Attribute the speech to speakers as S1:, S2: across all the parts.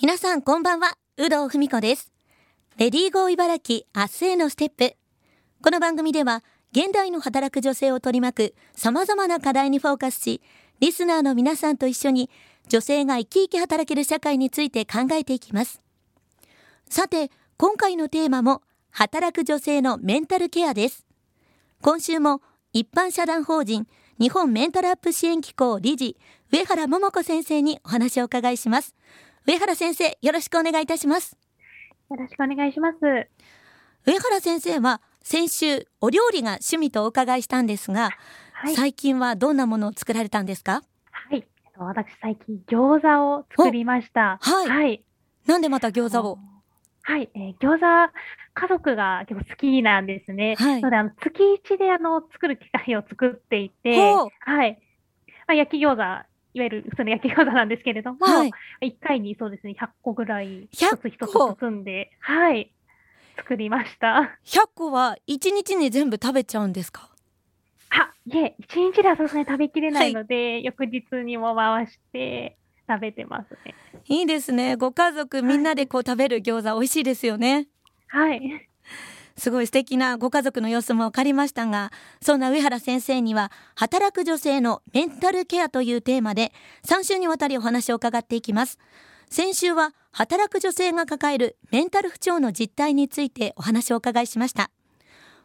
S1: 皆さんこんばんは、有働文子です。レディーゴー茨城明日へのステップ。この番組では、現代の働く女性を取り巻く様々な課題にフォーカスし、リスナーの皆さんと一緒に女性が生き生き働ける社会について考えていきます。さて、今回のテーマも、働く女性のメンタルケアです。今週も一般社団法人日本メンタルアップ支援機構理事、上原桃子先生にお話をお伺いします。上原先生、よろしくお願いいたします。
S2: よろしくお願いします。
S1: 上原先生は先週お料理が趣味とお伺いしたんですが、
S2: はい。
S1: 最近はどんなものを作られたんですか？
S2: はい。えっと私、最近、餃子を作りました。
S1: はい
S2: はい。
S1: なんでまた餃子を？
S2: はい。えー餃子、家族が結構好きなんですね。
S1: はい
S2: なので、あの、月一で、あの、作る機会を作っていて、はい。まあ、焼き餃子、いわゆる普通の焼き餃子なんですけれども、
S1: はい。
S2: 1回にそうですね、100個ぐらい、
S1: 100
S2: 一つ一つ
S1: 個
S2: 包んで、はい。作りました。
S1: 100個は1日に全部食べちゃうんですか？
S2: あ、いえ、1日ではさすがに食べきれないので、翌日にも回して食べてますね。
S1: いいですね。ご家族みんなでこう食べる餃子美味しいですよね。
S2: はい。
S1: すごい素敵なご家族の様子も分かりましたが、そんな上原先生には、働く女性のメンタルケアというテーマで、3週にわたりお話を伺っていきます。先週は、働く女性が抱えるメンタル不調の実態についてお話をお伺いしました。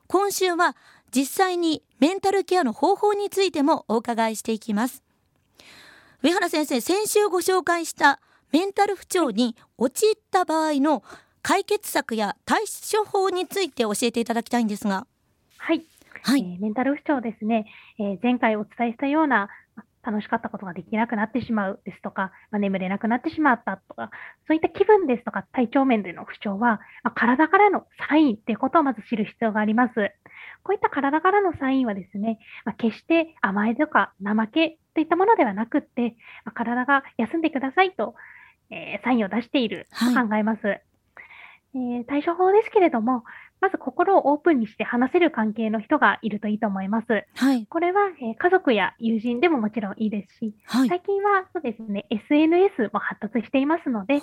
S1: 今週は、実際にメンタルケアの方法についてもお伺いしていきます。上原先生、先週ご紹介したメンタル不調に陥った場合の解決策や対処法について教えていただきたいんですが。
S2: はい。
S1: はい。
S2: えーメンタル不調ですね、えー前回お伝えしたようなま楽しかったことができなくなってしまうですとか、まあ、眠れなくなってしまったとか、そういった気分ですとか体調面での不調は、まあ体からのサインっていうことをまず知る必要があります。こういった体からのサインはですね、まあ、決して甘えとか怠けといったものではなくって、まあ体が休んでくださいと、えーサインを出していると
S1: はい
S2: 考えます。えー対処法ですけれども、まず心をオープンにして話せる関係の人がいるといいと思います。
S1: はい。
S2: これは、えー家族や友人でももちろんいいですし、
S1: はい。
S2: 最近はそうですね、SNS も発達していますので。まあ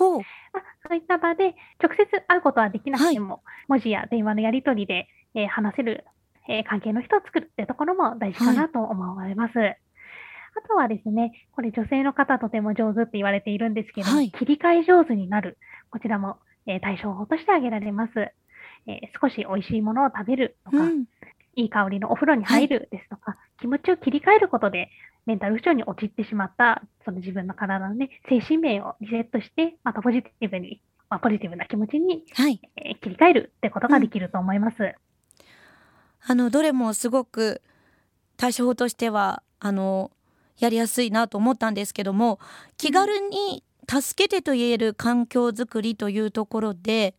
S2: そういった場で直接会うことはできなくても、文字や電話のやり取りで、えー話せる、えー関係の人を作るってところも大事かなと思われます。あとはですね、これ女性の方とても上手って言われているんですけど、
S1: はい
S2: 切り替え上手になる。こちらも、えー対処法として挙げられます。えー少し美味しいものを食べるとか、
S1: うん。
S2: いい香りのお風呂に入るですとか、気持ちを切り替えることで、メンタル不調に陥ってしまった、その自分の体のね、精神面をリセットして、またポジティブに、まあ、ポジティブな気持ちに、
S1: はい。
S2: えー切り替えるってことができると思います。
S1: あの、どれもすごく対処法としては、あの、やりやすいなと思ったんですけども、気軽に助けてと言える環境づくりというところで、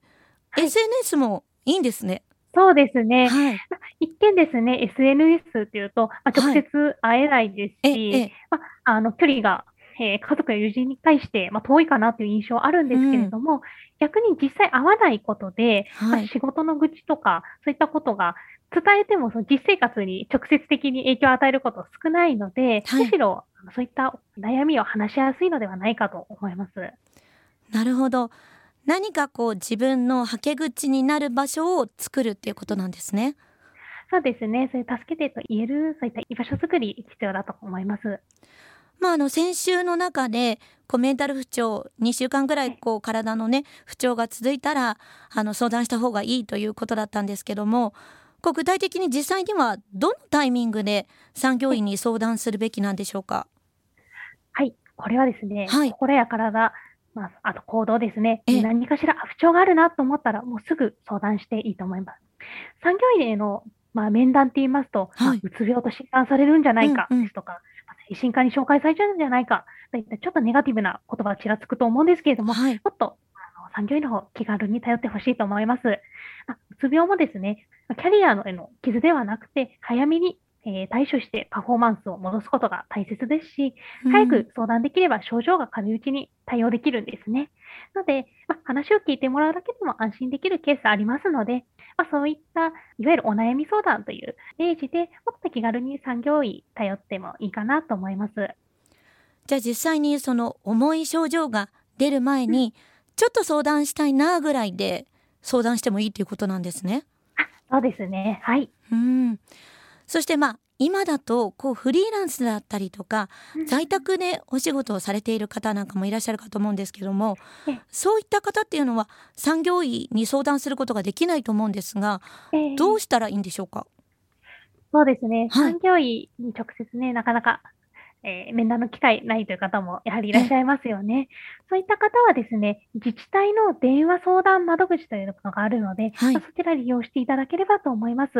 S2: はい
S1: SNS もいいんですね。
S2: そうですね。
S1: はい。
S2: 一見ですね、SNS っていうと、まあ、直接会えないです
S1: え、
S2: し、
S1: え、
S2: まあ、あの、距離が、えー家族や友人に対して、まあ、遠いかなという印象あるんですけれども、逆に実際会わないことで、ま
S1: はい。
S2: あ仕事の愚痴とか、そういったことが伝えてもその実生活に直接的に影響を与えること少ないので、
S1: はい
S2: むしろそういった悩みを話しやすいのではないかと思います。
S1: なるほど。何かこう自分のはけ口になる場所を作るっていうことなんですね。
S2: そうですね。そういう助けてと言える、そういった居場所づくり必要だと思います。
S1: まあ、あの先週の中でこうメンタル不調2週間ぐらいこう体のね不調が続いたらあの相談した方がいいということだったんですけどもこう具体的に実際にはどのタイミングで産業医に相談するべきなんでしょうか？
S2: はい。これはですね、
S1: はい
S2: 心や体、まあ、あと行動ですね。
S1: ええ
S2: 何かしら不調があるなと思ったら、もうすぐ相談していいと思います。産業医への、まあ、面談って言いますと、まあ
S1: はいう
S2: つ病と診断されるんじゃないか
S1: うんうん
S2: ですとか、まあ精神科に紹介されちゃうんじゃないかといったちょっとネガティブな言葉がちらつくと思うんですけれども、
S1: はい、
S2: もっとあの産業医の方気軽に頼ってほしいと思います。あうつ病もですね、キャリアのへの傷ではなくて、早めに、えー対処してパフォーマンスを戻すことが大切ですし、早く相談できれば症状が軽いうちに対応できるんですね。ので、ま、話を聞いてもらうだけでも安心できるケースありますので、まあ、そういったいわゆるお悩み相談という例示でもっと気軽に産業医頼ってもいいかなと思います。
S1: じゃあ実際にその重い症状が出る前にちょっと相談したいなぐらいで相談してもいいということなんですね。
S2: そうですね。はい。
S1: うん。そしてまあ今だとこうフリーランスだったりとか在宅でお仕事をされている方なんかもいらっしゃるかと思うんですけども
S2: ええ。
S1: そういった方っていうのは産業医に相談することができないと思うんですが
S2: えー
S1: どうしたらいいんでしょうか？
S2: そうですね。
S1: はい。
S2: 産業医に直接ね、なかなか、えー面談の機会ないという方もやはりいらっしゃいますよね。そういった方はですね、自治体の電話相談窓口というのがあるので、
S1: はい
S2: まあそちら利用していただければと思います。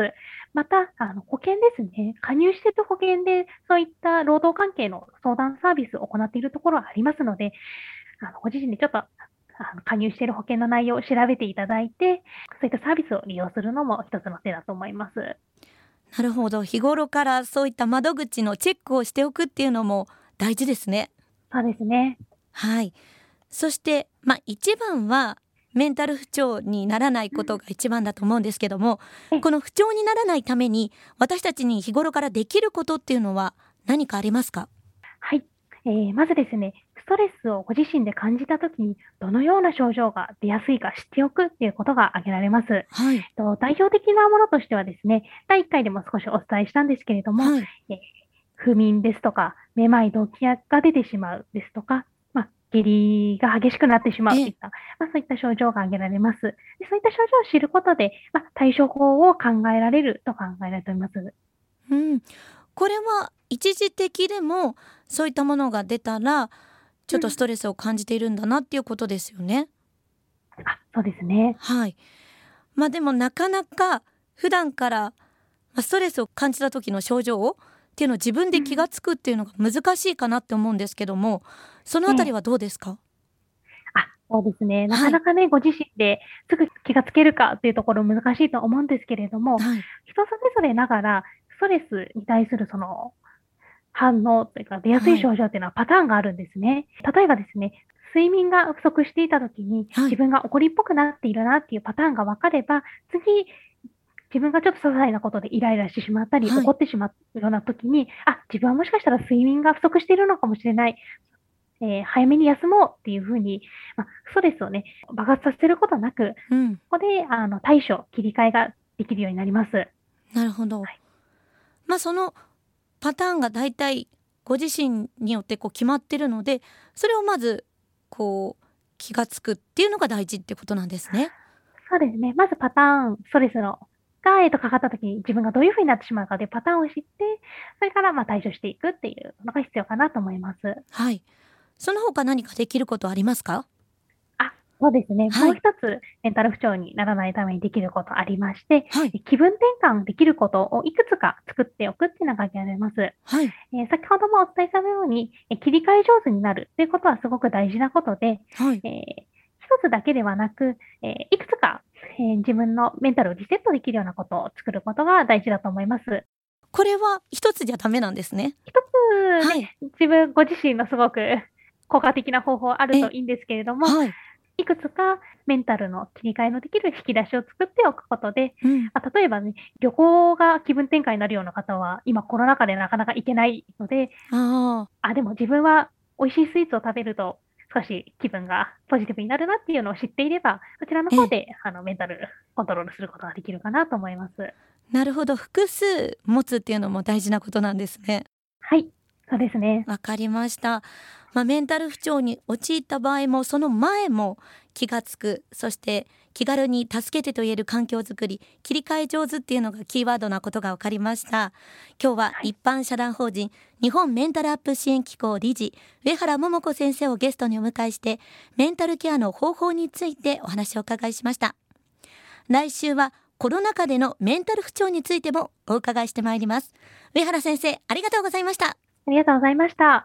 S2: また、あの保険ですね。加入している保険で、そういった労働関係の相談サービスを行っているところはありますので、あのご自身でちょっとあの加入している保険の内容を調べていただいて、そういったサービスを利用するのも一つの手だと思います。
S1: なるほど日頃からそういった窓口のチェックをしておくっていうのも大事ですね。
S2: そうですね。
S1: はいそしてまあ一番はメンタル不調にならないことが一番だと思うんですけども、
S2: ええ
S1: この不調にならないために私たちに日頃からできることっていうのは何かありますか？
S2: はい。えーまずですね、ストレスをご自身で感じたときに、どのような症状が出やすいか知っておくっていうことが挙げられます。
S1: はい
S2: と代表的なものとしてはですね、第1回でも少しお伝えしたんですけれども、
S1: はい
S2: 不眠ですとか、めまい、動悸が出てしまうですとか、まあ、下痢が激しくなってしまうといった、まあ、そういった症状が挙げられます。でそういった症状を知ることで、まあ、対処法を考えられると考えられております。
S1: うん、これは一時的でもそういったものが出たらちょっとストレスを感じているんだなっていうことですよね。
S2: あ、そうですね。
S1: はい。まあでもなかなか普段からまあストレスを感じた時の症状っていうのを自分で気がつくっていうのが難しいかなって思うんですけども、そのあたりはどうですか？
S2: あ、そうですね。なかなかね、ご自身ですぐ気がつけるかっていうところ難しいと思うんですけれども、
S1: はい。
S2: 人それぞれながら、ストレスに対するその反応というか出やすい症状っていうのはパターンがあるんですね。例えばですね、睡眠が不足していたときに、
S1: はい
S2: 自分が怒りっぽくなっているなっていうパターンが分かれば、次、自分がちょっと些細なことでイライラしてしまったり、
S1: はい
S2: 怒ってしまうようなときに、あ、自分はもしかしたら睡眠が不足しているのかもしれない。えー早めに休もうっていうふうに、まあ、ストレスをね、爆発させることなく、
S1: うん。
S2: ここであの対処、切り替えができるようになります。
S1: なるほど。
S2: はい
S1: まあそのパターンがだいたいご自身によってこう決まってるので、それをまずこう気がつくっていうのが大事ってことなんですね。
S2: そうですね。まずパターン、ストレスのが、えっと、かかったときに自分がどういうふうになってしまうかというパターンを知って、それからまあ対処していくっていうのが必要かなと思います。
S1: はい。その他何かできることありますか？
S2: あ、そうですね。
S1: はい
S2: もう一つ、メンタル不調にならないためにできることありまして、
S1: はい。
S2: 気分転換できることをいくつか作っておくっていうのが挙げられます。
S1: はい。
S2: えー先ほどもお伝えしたように、え切り替え上手になるということはすごく大事なことで、
S1: はい。
S2: えー一つだけではなく、えーいくつか、えー自分のメンタルをリセットできるようなことを作ることが大事だと思います。
S1: これは一つじゃダメなんですね。
S2: 一つ、ね
S1: はい。
S2: 自分ご自身のすごく効果的な方法あるといいんですけれども、
S1: はい。
S2: いくつかメンタルの切り替えのできる引き出しを作っておくことで、
S1: うん。
S2: あ例えばね、旅行が気分転換になるような方は、今コロナ禍でなかなか行けないので、
S1: ああ。
S2: あ、でも自分は美味しいスイーツを食べると少し気分がポジティブになるなっていうのを知っていれば、そちらの方であのメンタルコントロールすることができるかなと思います。
S1: なるほど。複数持つっていうのも大事なことなんですね。
S2: はい、そうですね。
S1: わかりました。まあ、メンタル不調に陥った場合もその前も気がつく。そして気軽に助けてと言える環境づくり。切り替え上手っていうのがキーワードなことが分かりました。今日は
S2: はい。
S1: 一般社団法人日本メンタルアップ支援機構理事上原桃子先生をゲストにお迎えしてメンタルケアの方法についてお話をお伺いしました。来週はコロナ禍でのメンタル不調についてもお伺いしてまいります。上原先生ありがとうございました
S2: ありがとうございました。